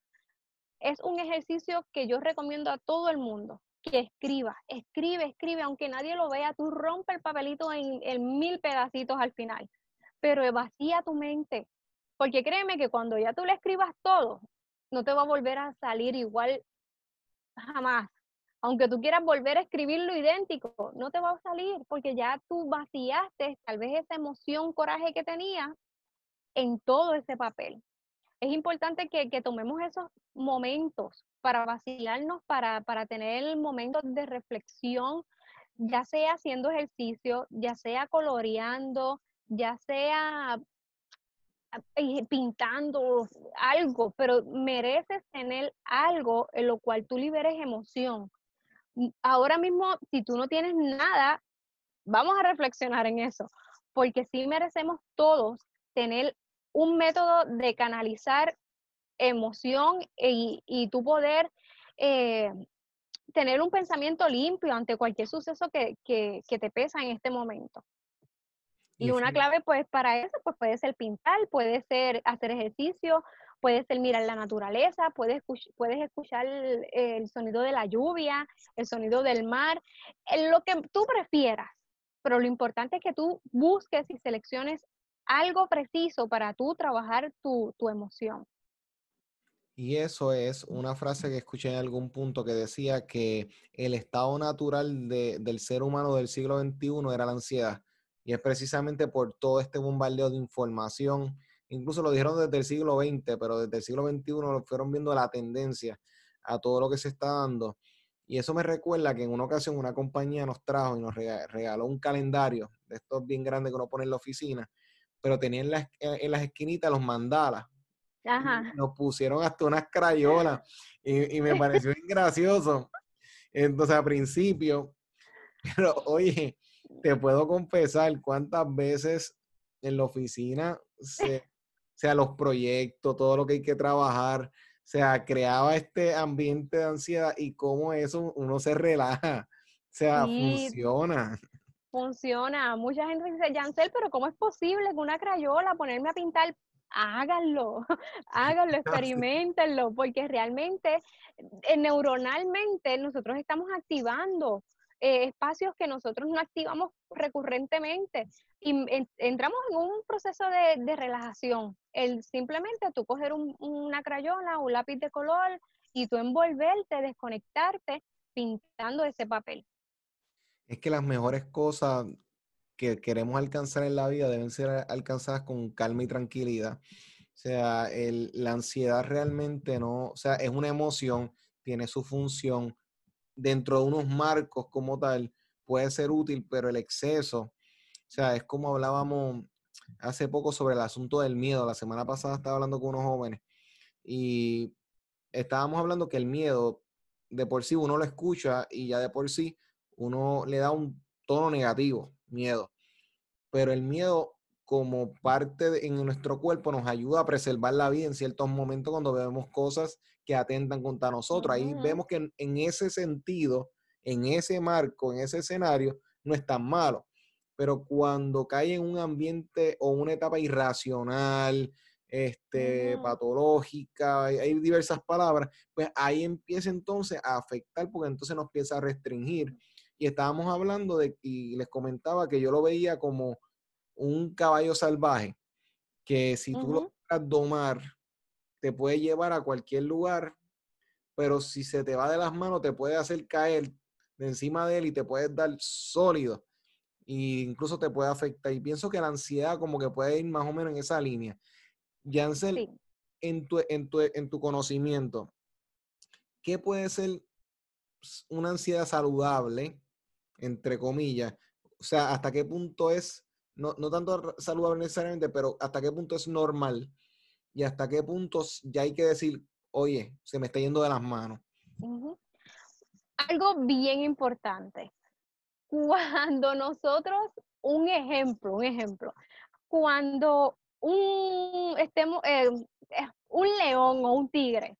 Es un ejercicio que yo recomiendo a todo el mundo, que escriba, escribe, escribe, aunque nadie lo vea, tú rompe el papelito en, en mil pedacitos al final, pero vacía tu mente, porque créeme que cuando ya tú le escribas todo, no te va a volver a salir igual jamás. Aunque tú quieras volver a escribir lo idéntico, no te va a salir porque ya tú vaciaste tal vez esa emoción, coraje que tenías en todo ese papel. Es importante que, tomemos esos momentos para vacilarnos, para, para tener momentos de reflexión, ya sea haciendo ejercicio, ya sea coloreando, ya sea pintando algo, pero mereces tener algo en lo cual tú liberes emoción. Ahora mismo, si tú no tienes nada, vamos a reflexionar en eso, porque sí merecemos todos tener un método de canalizar emoción y, y tu poder eh, tener un pensamiento limpio ante cualquier suceso que, que, que te pesa en este momento. Y una clave, pues, para eso, pues puede ser pintar, puede ser hacer ejercicio, puede ser mirar la naturaleza, puedes, puedes escuchar el, sonido de la lluvia, el sonido del mar, lo que tú prefieras. Pero lo importante es que tú busques y selecciones algo preciso para tú trabajar tu, tu emoción. Y eso es una frase que escuché en algún punto que decía que el estado natural de, del ser humano del siglo XXI era la ansiedad y es precisamente por todo este bombardeo de información. Incluso lo dijeron desde el siglo XX, pero desde el siglo XXI lo fueron viendo la tendencia a todo lo que se está dando. Y eso me recuerda que en una ocasión una compañía nos trajo y nos regaló un calendario de estos bien grandes que uno pone en la oficina, pero tenía en las, en las esquinitas los mandalas. Ajá. Nos pusieron hasta unas crayolas y, y me pareció gracioso. Entonces, al principio, pero oye, te puedo confesar cuántas veces en la oficina, se, sea los proyectos, todo lo que hay que trabajar, o sea, creaba este ambiente de ansiedad y cómo eso uno se relaja, o sea, funciona. Funciona. Mucha gente dice, Jancel, pero ¿cómo es posible que una crayola ponerme a pintar? Háganlo, háganlo, experimentenlo, porque realmente eh, neuronalmente nosotros estamos activando eh, espacios que nosotros no activamos recurrentemente y entramos en un proceso de, relajación. El simplemente tú coger una crayola, un lápiz de color y tú envolverte, desconectarte pintando ese papel. Es que las mejores cosas que queremos alcanzar en la vida deben ser alcanzadas con calma y tranquilidad. O sea, la ansiedad realmente no, o sea, es una emoción, tiene su función dentro de unos marcos como tal, puede ser útil, pero el exceso, o sea, es como hablábamos hace poco sobre el asunto del miedo. La semana pasada estaba hablando con unos jóvenes y estábamos hablando que el miedo de por sí uno lo escucha y ya de por sí uno le da un tono negativo, miedo. Pero el miedo como parte en nuestro cuerpo nos ayuda a preservar la vida en ciertos momentos cuando vemos cosas que atentan contra nosotros. Ahí vemos que en, ese sentido, en ese marco, en ese escenario, no es tan malo. Pero cuando cae en un ambiente o una etapa irracional, este, patológica, hay, diversas palabras, pues ahí empieza entonces a afectar porque entonces nos empieza a restringir. Y estábamos hablando de, y les comentaba que yo lo veía como un caballo salvaje, que si tú lo logras domar, te puede llevar a cualquier lugar, pero si se te va de las manos, te puede hacer caer de encima de él y te puedes dar sólido. E incluso te puede afectar. Y pienso que la ansiedad como que puede ir más o menos en esa línea. Jansel, en, tu, en, tu, en tu conocimiento, ¿qué puede ser una ansiedad saludable, entre comillas? O sea, ¿hasta qué punto es, no, no tanto saludable necesariamente, pero hasta qué punto es normal y hasta qué punto ya hay que decir, oye, se me está yendo de las manos? Algo bien importante. Cuando nosotros, un ejemplo, un ejemplo, cuando un, estemos, eh, un león o un tigre,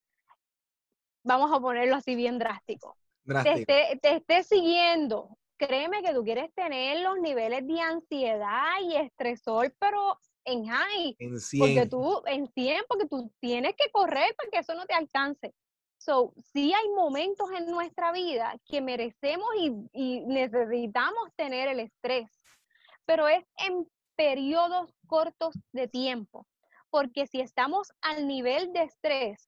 vamos a ponerlo así bien drástico, Te, esté, siguiendo, créeme que tú quieres tener los niveles de ansiedad y estresor, pero en high. En 100. Porque tú, en 100, porque tú tienes que correr para que eso no te alcance. So, sí hay momentos en nuestra vida que merecemos y, y necesitamos tener el estrés, pero es en periodos cortos de tiempo, porque si estamos al nivel de estrés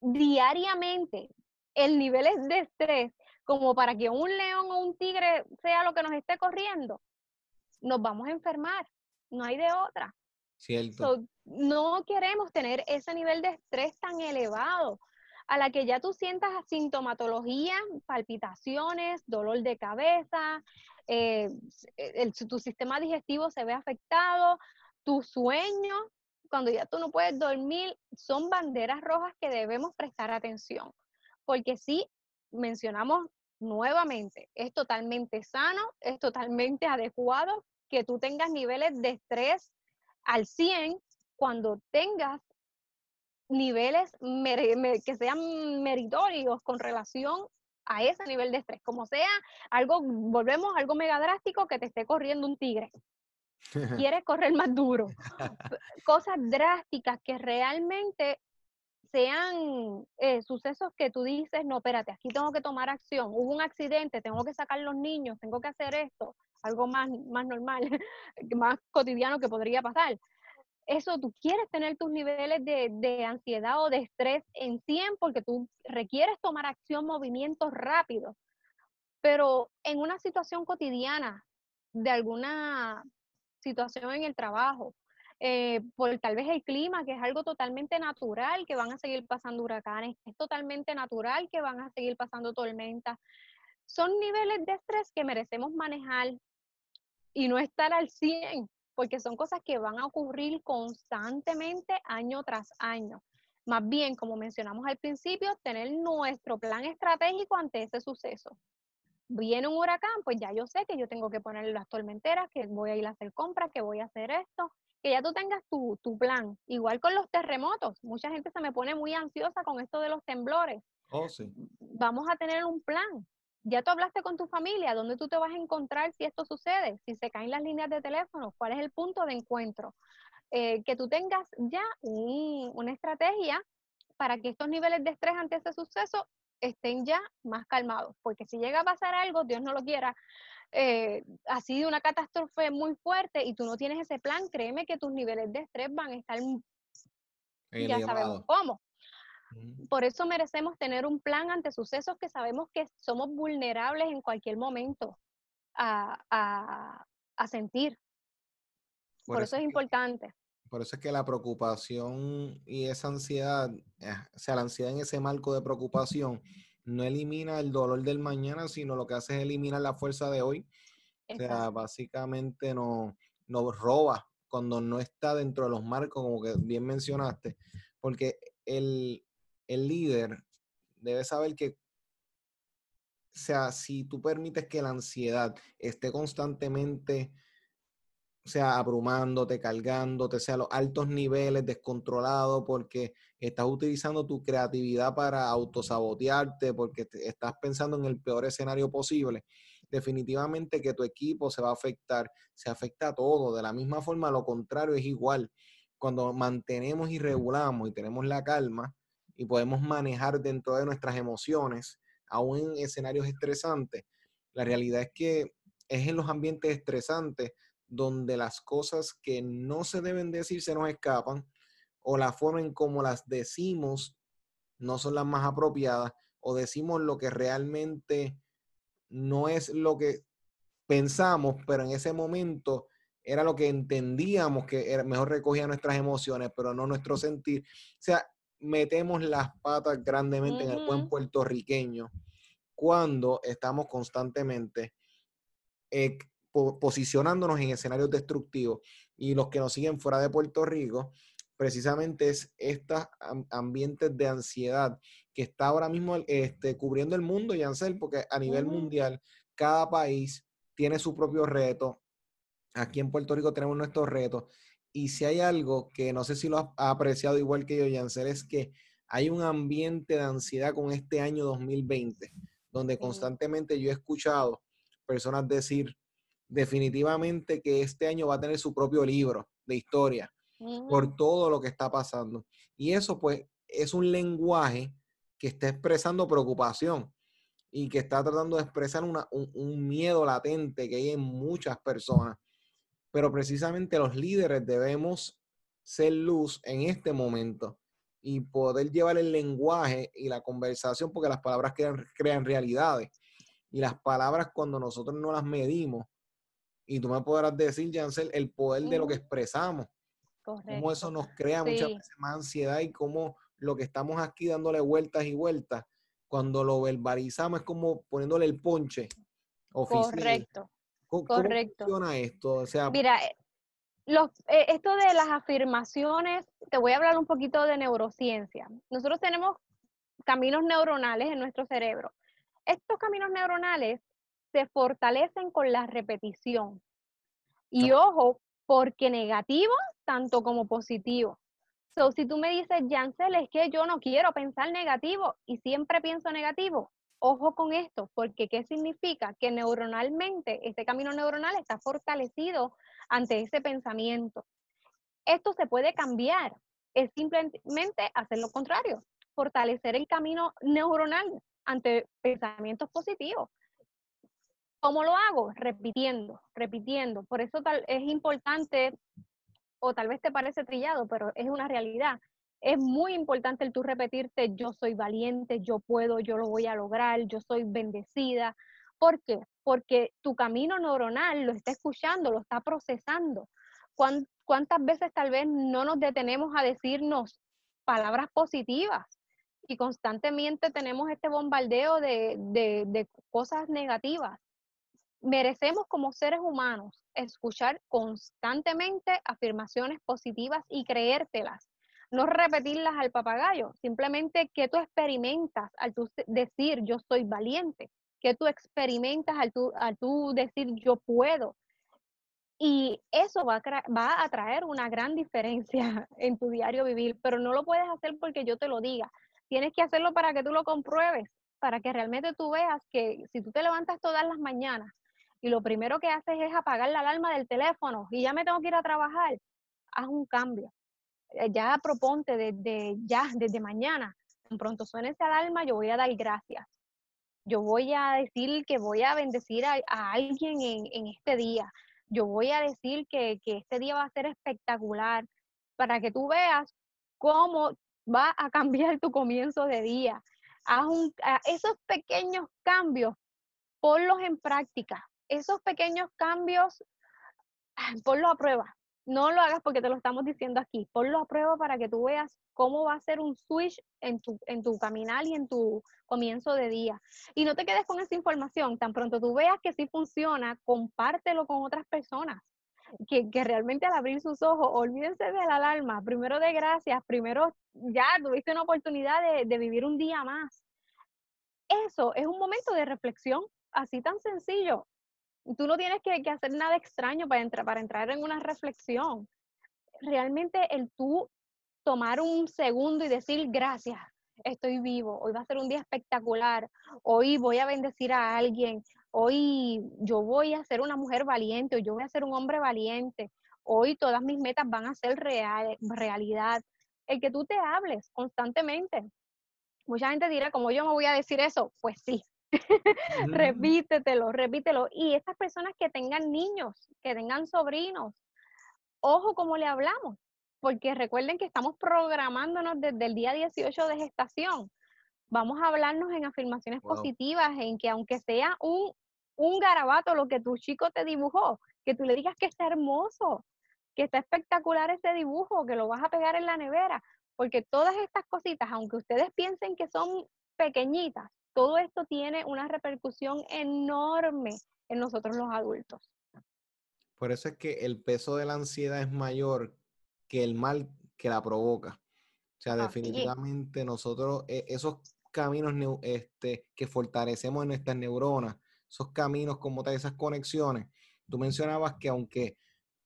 diariamente, el nivel es de estrés como para que un león o un tigre sea lo que nos esté corriendo, nos vamos a enfermar, no hay de otra. No queremos tener ese nivel de estrés tan elevado a la que ya tú sientas sintomatología, palpitaciones, dolor de cabeza, eh, tu sistema digestivo se ve afectado, tu sueño, cuando ya tú no puedes dormir, son banderas rojas que debemos prestar atención. Porque si mencionamos nuevamente, es totalmente sano, es totalmente adecuado que tú tengas niveles de estrés al 100 cuando tengas niveles que sean meritorios con relación a ese nivel de estrés, como sea algo, volvemos a algo mega drástico que te esté corriendo un tigre. Quieres correr más duro. Cosas drásticas que realmente sean eh, sucesos que tú dices, no, espérate, aquí tengo que tomar acción, hubo un accidente, tengo que sacar los niños, tengo que hacer esto, algo más, más normal, más cotidiano que podría pasar eso tú quieres tener tus niveles de, ansiedad o de estrés en 100 porque tú requieres tomar acción, movimientos rápidos. Pero en una situación cotidiana, de alguna situación en el trabajo, eh, por tal vez el clima, que es algo totalmente natural, que van a seguir pasando huracanes, es totalmente natural que van a seguir pasando tormentas. Son niveles de estrés que merecemos manejar y no estar al 100 porque son cosas que van a ocurrir constantemente año tras año. Más bien, como mencionamos al principio, tener nuestro plan estratégico ante ese suceso. Viene un huracán, pues ya yo sé que yo tengo que poner las tormenteras, que voy a ir a hacer compras, que voy a hacer esto, que ya tú tengas tu, tu plan. Igual con los terremotos, mucha gente se me pone muy ansiosa con esto de los temblores. Oh, sí. Vamos a tener un plan ya tú hablaste con tu familia, ¿dónde tú te vas a encontrar si esto sucede? Si se caen las líneas de teléfono, ¿cuál es el punto de encuentro? Eh, que tú tengas ya una estrategia para que estos niveles de estrés ante ese suceso estén ya más calmados, porque si llega a pasar algo, Dios no lo quiera, eh, así de una catástrofe muy fuerte y tú no tienes ese plan, créeme que tus niveles de estrés van a estar, ya sabemos cómo, por eso merecemos tener un plan ante sucesos que sabemos que somos vulnerables en cualquier momento a, sentir. Por, eso, es importante. Por eso es que la preocupación y esa ansiedad, eh, o sea, la ansiedad en ese marco de preocupación, no elimina el dolor del mañana, sino lo que hace es eliminar la fuerza de hoy. O sea, básicamente nos, nos roba cuando no está dentro de los marcos, como que bien mencionaste, porque el, el líder debe saber que, o sea, si tú permites que la ansiedad esté constantemente o sea, abrumándote, cargándote, sea, a los altos niveles, descontrolado, porque estás utilizando tu creatividad para autosabotearte, porque estás pensando en el peor escenario posible. Definitivamente que tu equipo se va a afectar, se afecta a todo. De la misma forma, lo contrario es igual. Cuando mantenemos y regulamos y tenemos la calma y podemos manejar dentro de nuestras emociones, aún en escenarios estresantes, la realidad es que es en los ambientes estresantes donde las cosas que no se deben decir se nos escapan o la forma en cómo las decimos no son las más apropiadas o decimos lo que realmente no es lo que pensamos, pero en ese momento era lo que entendíamos que era, mejor recogía nuestras emociones, pero no nuestro sentir. O sea, metemos las patas grandemente en el buen puertorriqueño cuando estamos constantemente eh, posicionándonos en escenarios destructivos. Y los que nos siguen fuera de Puerto Rico, precisamente es estos ambientes de ansiedad que está ahora mismo este, cubriendo el mundo, Yancel, porque a nivel mundial cada país tiene su propio reto. Aquí en Puerto Rico tenemos nuestros retos. Y si hay algo que no sé si lo ha apreciado igual que yo, Yancel, es que hay un ambiente de ansiedad con este año 2020, donde constantemente yo he escuchado personas decir, definitivamente que este año va a tener su propio libro de historia por todo lo que está pasando. Y eso pues es un lenguaje que está expresando preocupación y que está tratando de expresar un, miedo latente que hay en muchas personas. Pero precisamente los líderes debemos ser luz en este momento y poder llevar el lenguaje y la conversación, porque las palabras crean, crean realidades. Y las palabras cuando nosotros no las medimos, y tú me podrás decir, Jansel, el poder de lo que expresamos. Correcto. Cómo eso nos crea muchas veces más ansiedad y cómo lo que estamos aquí dándole vueltas y vueltas, cuando lo verbalizamos es como poniéndole el ponche oficial. Correcto. ¿Cómo, Correcto. funciona esto? O sea, Mira, eh, los, eh, esto de las afirmaciones, te voy a hablar un poquito de neurociencia. Nosotros tenemos caminos neuronales en nuestro cerebro. Estos caminos neuronales se fortalecen con la repetición. Y ojo, porque negativo tanto como positivo. So, si tú me dices, Jansel, es que yo no quiero pensar negativo y siempre pienso negativo, ojo con esto, porque ¿qué significa? Que neuronalmente, este camino neuronal está fortalecido ante ese pensamiento. Esto se puede cambiar, es simplemente hacer lo contrario, fortalecer el camino neuronal ante pensamientos positivos. ¿Cómo lo hago? Repitiendo, repitiendo. Por eso tal, es importante, o tal vez te parece trillado, pero es una realidad. Es muy importante el tú repetirte, yo soy valiente, yo puedo, yo lo voy a lograr, yo soy bendecida. ¿Por qué? Porque tu camino neuronal lo está escuchando, lo está procesando. ¿Cuántas veces tal vez no nos detenemos a decirnos palabras positivas? y constantemente tenemos este bombardeo de, de, cosas negativas merecemos como seres humanos escuchar constantemente afirmaciones positivas y creértelas. No repetirlas al papagayo, simplemente que tú experimentas al tú decir yo soy valiente, que tú experimentas al tú, al tú decir yo puedo. Y eso va a, va a traer una gran diferencia en tu diario vivir, pero no lo puedes hacer porque yo te lo diga. Tienes que hacerlo para que tú lo compruebes, para que realmente tú veas que si tú te levantas todas las mañanas y lo primero que haces es apagar la alarma del teléfono y ya me tengo que ir a trabajar, haz un cambio. Eh, ya proponte desde ya, desde mañana, tan pronto suene esa alarma, yo voy a dar gracias. Yo voy a decir que voy a bendecir a, alguien en, este día. Yo voy a decir que, este día va a ser espectacular para que tú veas cómo va a cambiar tu comienzo de día. Haz esos pequeños cambios, ponlos en práctica esos pequeños cambios, ponlo a prueba. No lo hagas porque te lo estamos diciendo aquí. Ponlo a prueba para que tú veas cómo va a ser un switch en tu, en tu caminar y en tu comienzo de día. Y no te quedes con esa información. Tan pronto tú veas que sí funciona, compártelo con otras personas. Que, que realmente al abrir sus ojos, olvídense de la alarma. Primero de gracias, primero ya tuviste una oportunidad de, de vivir un día más. Eso es un momento de reflexión, así tan sencillo tú no tienes que, hacer nada extraño para, entrar para entrar en una reflexión. Realmente el tú tomar un segundo y decir gracias, estoy vivo, hoy va a ser un día espectacular, hoy voy a bendecir a alguien, hoy yo voy a ser una mujer valiente, hoy yo voy a ser un hombre valiente, hoy todas mis metas van a ser real, realidad. El que tú te hables constantemente. Mucha gente dirá, como yo me voy a decir eso? Pues sí, repítetelo, repítelo. Y estas personas que tengan niños, que tengan sobrinos, ojo como le hablamos, porque recuerden que estamos programándonos desde el día 18 de gestación. Vamos a hablarnos en afirmaciones positivas, en que aunque sea un, un garabato lo que tu chico te dibujó, que tú le digas que está hermoso, que está espectacular ese dibujo, que lo vas a pegar en la nevera, porque todas estas cositas, aunque ustedes piensen que son pequeñitas, todo esto tiene una repercusión enorme en nosotros los adultos. Por eso es que el peso de la ansiedad es mayor que el mal que la provoca. O sea, definitivamente nosotros, e, esos caminos este, que fortalecemos en nuestras neuronas, esos caminos como tal, esas conexiones, tú mencionabas que aunque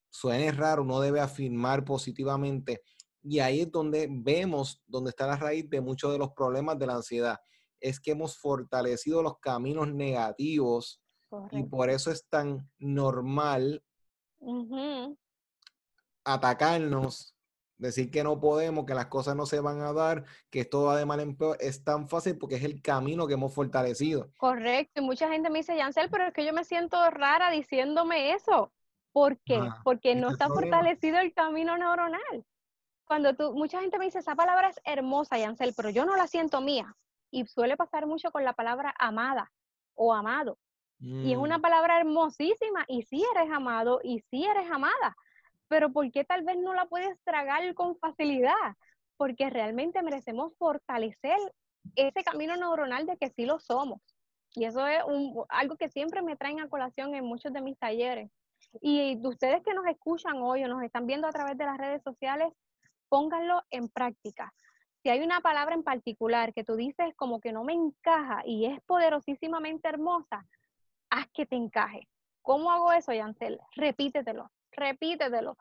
suene raro, uno debe afirmar positivamente, y ahí es donde vemos, donde está la raíz de muchos de los problemas de la ansiedad es que hemos fortalecido los caminos negativos y por eso es tan normal atacarnos, decir que no podemos, que las cosas no se van a dar, que esto va de mal en peor, es tan fácil porque es el camino que hemos fortalecido. Correcto, y mucha gente me dice, Yancel, pero es que yo me siento rara diciéndome eso. ¿Por qué? porque no está fortalecido el camino neuronal. Cuando tú, mucha gente me dice, esa palabra es hermosa, Yancel, pero yo no la siento mía y suele pasar mucho con la palabra amada o amado. Y es una mm. palabra hermosísima y sí eres amado y sí eres amada, pero ¿por qué tal vez no la puedes tragar con facilidad? Porque realmente merecemos fortalecer ese camino neuronal de que sí lo somos. Y eso es un, algo que siempre me traen a colación en muchos de mis talleres. Y ustedes que nos escuchan hoy o nos están viendo a través de las redes sociales, pónganlo en práctica si hay una palabra en particular que tú dices como que no me encaja y es poderosísimamente hermosa, haz que te encaje. ¿Cómo hago eso, Yancel? Repítetelo, repítetelo.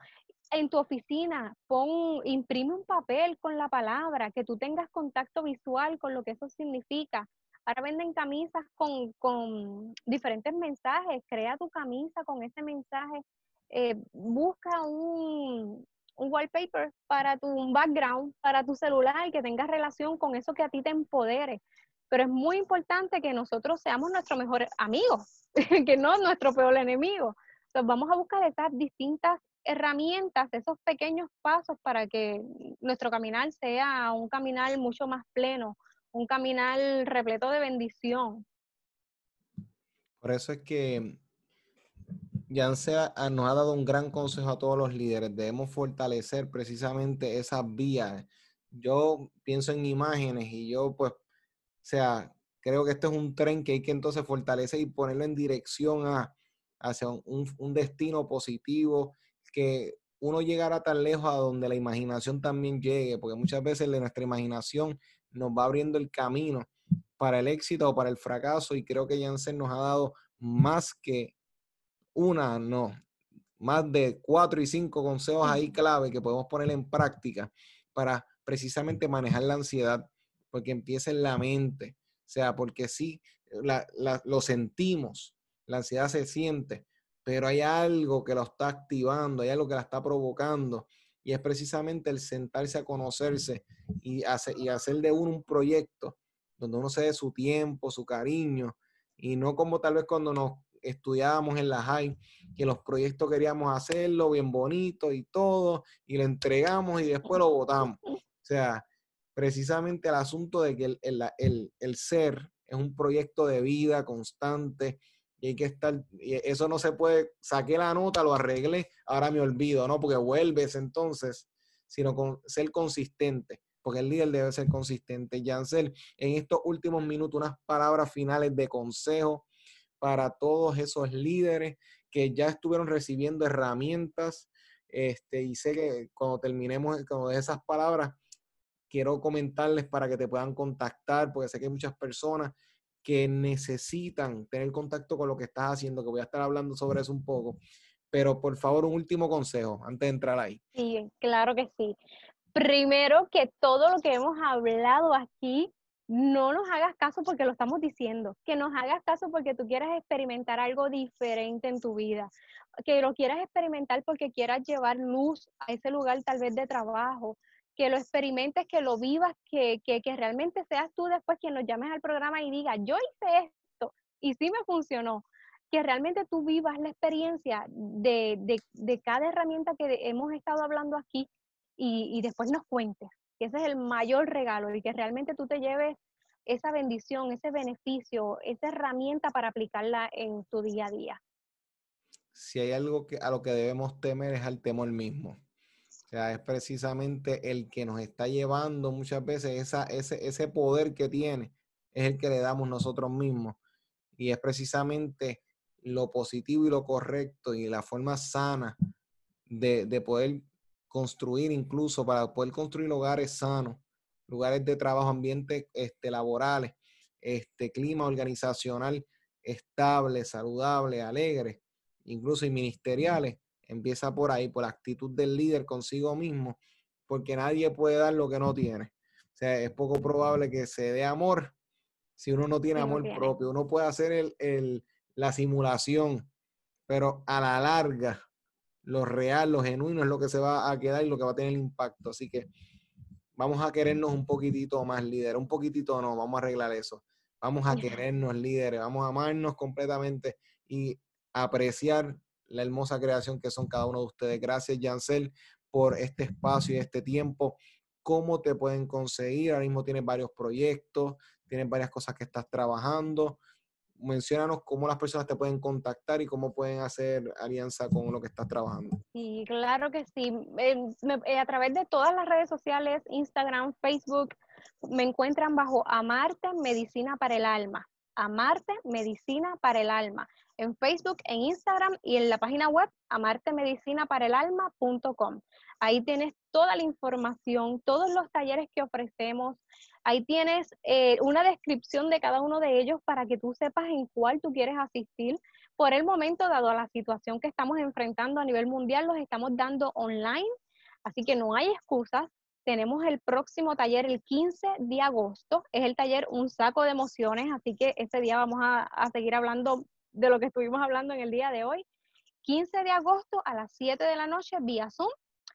En tu oficina, pon, imprime un papel con la palabra, que tú tengas contacto visual con lo que eso significa. Ahora venden camisas con, con diferentes mensajes, crea tu camisa con ese mensaje, eh, busca un, un wallpaper para tu background, para tu celular, que tenga relación con eso que a ti te empodere. Pero es muy importante que nosotros seamos nuestro mejor amigo, que no nuestro peor enemigo. Entonces vamos a buscar estas distintas herramientas, esos pequeños pasos para que nuestro caminar sea un caminar mucho más pleno, un caminar repleto de bendición. Por eso es que Yance nos ha dado un gran consejo a todos los líderes. Debemos fortalecer precisamente esas vías. Yo pienso en imágenes y yo, pues, o sea, creo que este es un tren que hay que entonces fortalecer y ponerlo en dirección a, hacia un, destino positivo, que uno llegara tan lejos a donde la imaginación también llegue, porque muchas veces nuestra imaginación nos va abriendo el camino para el éxito o para el fracaso y creo que Janssen nos ha dado más que una, no, más de cuatro y cinco consejos ahí clave que podemos poner en práctica para precisamente manejar la ansiedad, porque empieza en la mente, o sea, porque sí, lo sentimos, la ansiedad se siente, pero hay algo que lo está activando, hay algo que la está provocando, y es precisamente el sentarse a conocerse y hacer, y hacer de uno un proyecto donde uno se dé su tiempo, su cariño, y no como tal vez cuando nos estudiábamos en la high, que los proyectos queríamos hacerlo bien bonito y todo, y lo entregamos y después lo votamos. O sea, precisamente el asunto de que el, el, el, ser es un proyecto de vida constante, y hay que estar, y eso no se puede, saqué la nota, lo arreglé, ahora me olvido, ¿no? Porque vuelves entonces, sino con ser consistente, porque el líder debe ser consistente. Yancel, en estos últimos minutos, unas palabras finales de consejo para todos esos líderes que ya estuvieron recibiendo herramientas, este, y sé que cuando terminemos con esas palabras, quiero comentarles para que te puedan contactar, porque sé que hay muchas personas que necesitan tener contacto con lo que estás haciendo, que voy a estar hablando sobre eso un poco. Pero por favor, un último consejo antes de entrar ahí. Sí, claro que sí. Primero, que todo lo que hemos hablado aquí, no nos hagas caso porque lo estamos diciendo, que nos hagas caso porque tú quieras experimentar algo diferente en tu vida, que lo quieras experimentar porque quieras llevar luz a ese lugar tal vez de trabajo, que lo experimentes, que lo vivas, que, que, que realmente seas tú después quien nos llames al programa y diga, yo hice esto y sí me funcionó. Que realmente tú vivas la experiencia de, de, de cada herramienta que hemos estado hablando aquí y, y después nos cuentes. Que ese es el mayor regalo y que realmente tú te lleves esa bendición, ese beneficio, esa herramienta para aplicarla en tu día a día. Si hay algo que, a lo que debemos temer es al temor mismo. O sea, es precisamente el que nos está llevando muchas veces esa, ese, ese poder que tiene, es el que le damos nosotros mismos. Y es precisamente lo positivo y lo correcto y la forma sana de, de poder construir incluso para poder construir hogares sanos, lugares de trabajo, ambientes este, laborales, este, clima organizacional estable, saludable, alegre, incluso y ministeriales, Empieza por ahí, por la actitud del líder consigo mismo, porque nadie puede dar lo que no tiene. O sea, es poco probable que se dé amor si uno no tiene amor propio. Uno puede hacer el, el, la simulación, pero a la larga, lo real, lo genuino es lo que se va a quedar y lo que va a tener impacto. Así que vamos a querernos un poquitito más líder, un poquitito no, vamos a arreglar eso. Vamos a querernos líderes, vamos a amarnos completamente y apreciar la hermosa creación que son cada uno de ustedes. Gracias, Yancel, por este espacio y este tiempo. ¿Cómo te pueden conseguir? Ahora mismo tienes varios proyectos, tienes varias cosas que estás trabajando. Menciónanos cómo las personas te pueden contactar y cómo pueden hacer alianza con lo que estás trabajando. Sí, claro que sí. Eh, a través de todas las redes sociales, Instagram, Facebook, me encuentran bajo Amarte Medicina para el Alma. Amarte Medicina para el Alma en Facebook, en Instagram y en la página web amartemedicinaparaalalma.com. Ahí tienes toda la información, todos los talleres que ofrecemos. Ahí tienes eh, una descripción de cada uno de ellos para que tú sepas en cuál tú quieres asistir. Por el momento, dado la situación que estamos enfrentando a nivel mundial, los estamos dando online, así que no hay excusas. Tenemos el próximo taller el 15 de agosto, es el taller Un saco de emociones, así que ese día vamos a, a seguir hablando de lo que estuvimos hablando en el día de hoy. 15 de agosto a las 7 de la noche vía Zoom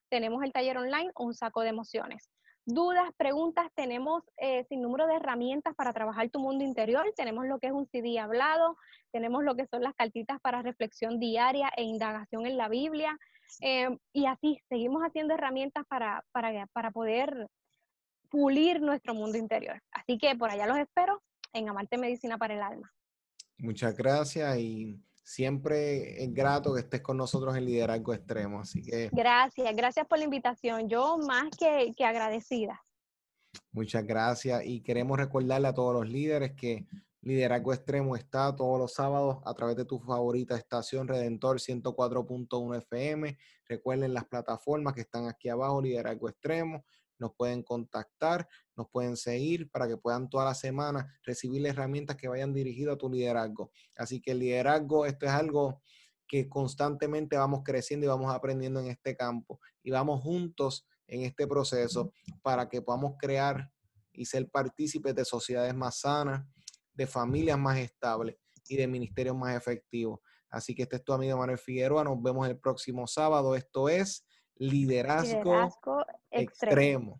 tenemos el taller online Un saco de emociones. Dudas, preguntas, tenemos eh, sin número de herramientas para trabajar tu mundo interior. Tenemos lo que es un CD hablado, tenemos lo que son las cartitas para reflexión diaria e indagación en la Biblia. Eh, y así, seguimos haciendo herramientas para, para, para poder pulir nuestro mundo interior. Así que por allá los espero en Amarte Medicina para el Alma. Muchas gracias y siempre es grato que estés con nosotros en Liderazgo Extremo. Así que. Gracias, gracias por la invitación. Yo más que, que agradecida. Muchas gracias y queremos recordarle a todos los líderes que Liderazgo Extremo está todos los sábados a través de tu favorita estación Redentor 104.1 FM. Recuerden las plataformas que están aquí abajo, Liderazgo Extremo nos pueden contactar, nos pueden seguir para que puedan toda la semana recibir herramientas que vayan dirigidas a tu liderazgo. Así que el liderazgo, esto es algo que constantemente vamos creciendo y vamos aprendiendo en este campo y vamos juntos en este proceso para que podamos crear y ser partícipes de sociedades más sanas, de familias más estables y de ministerios más efectivos. Así que este es tu amigo Manuel Figueroa. Nos vemos el próximo sábado. Esto es Liderazgo, extremo.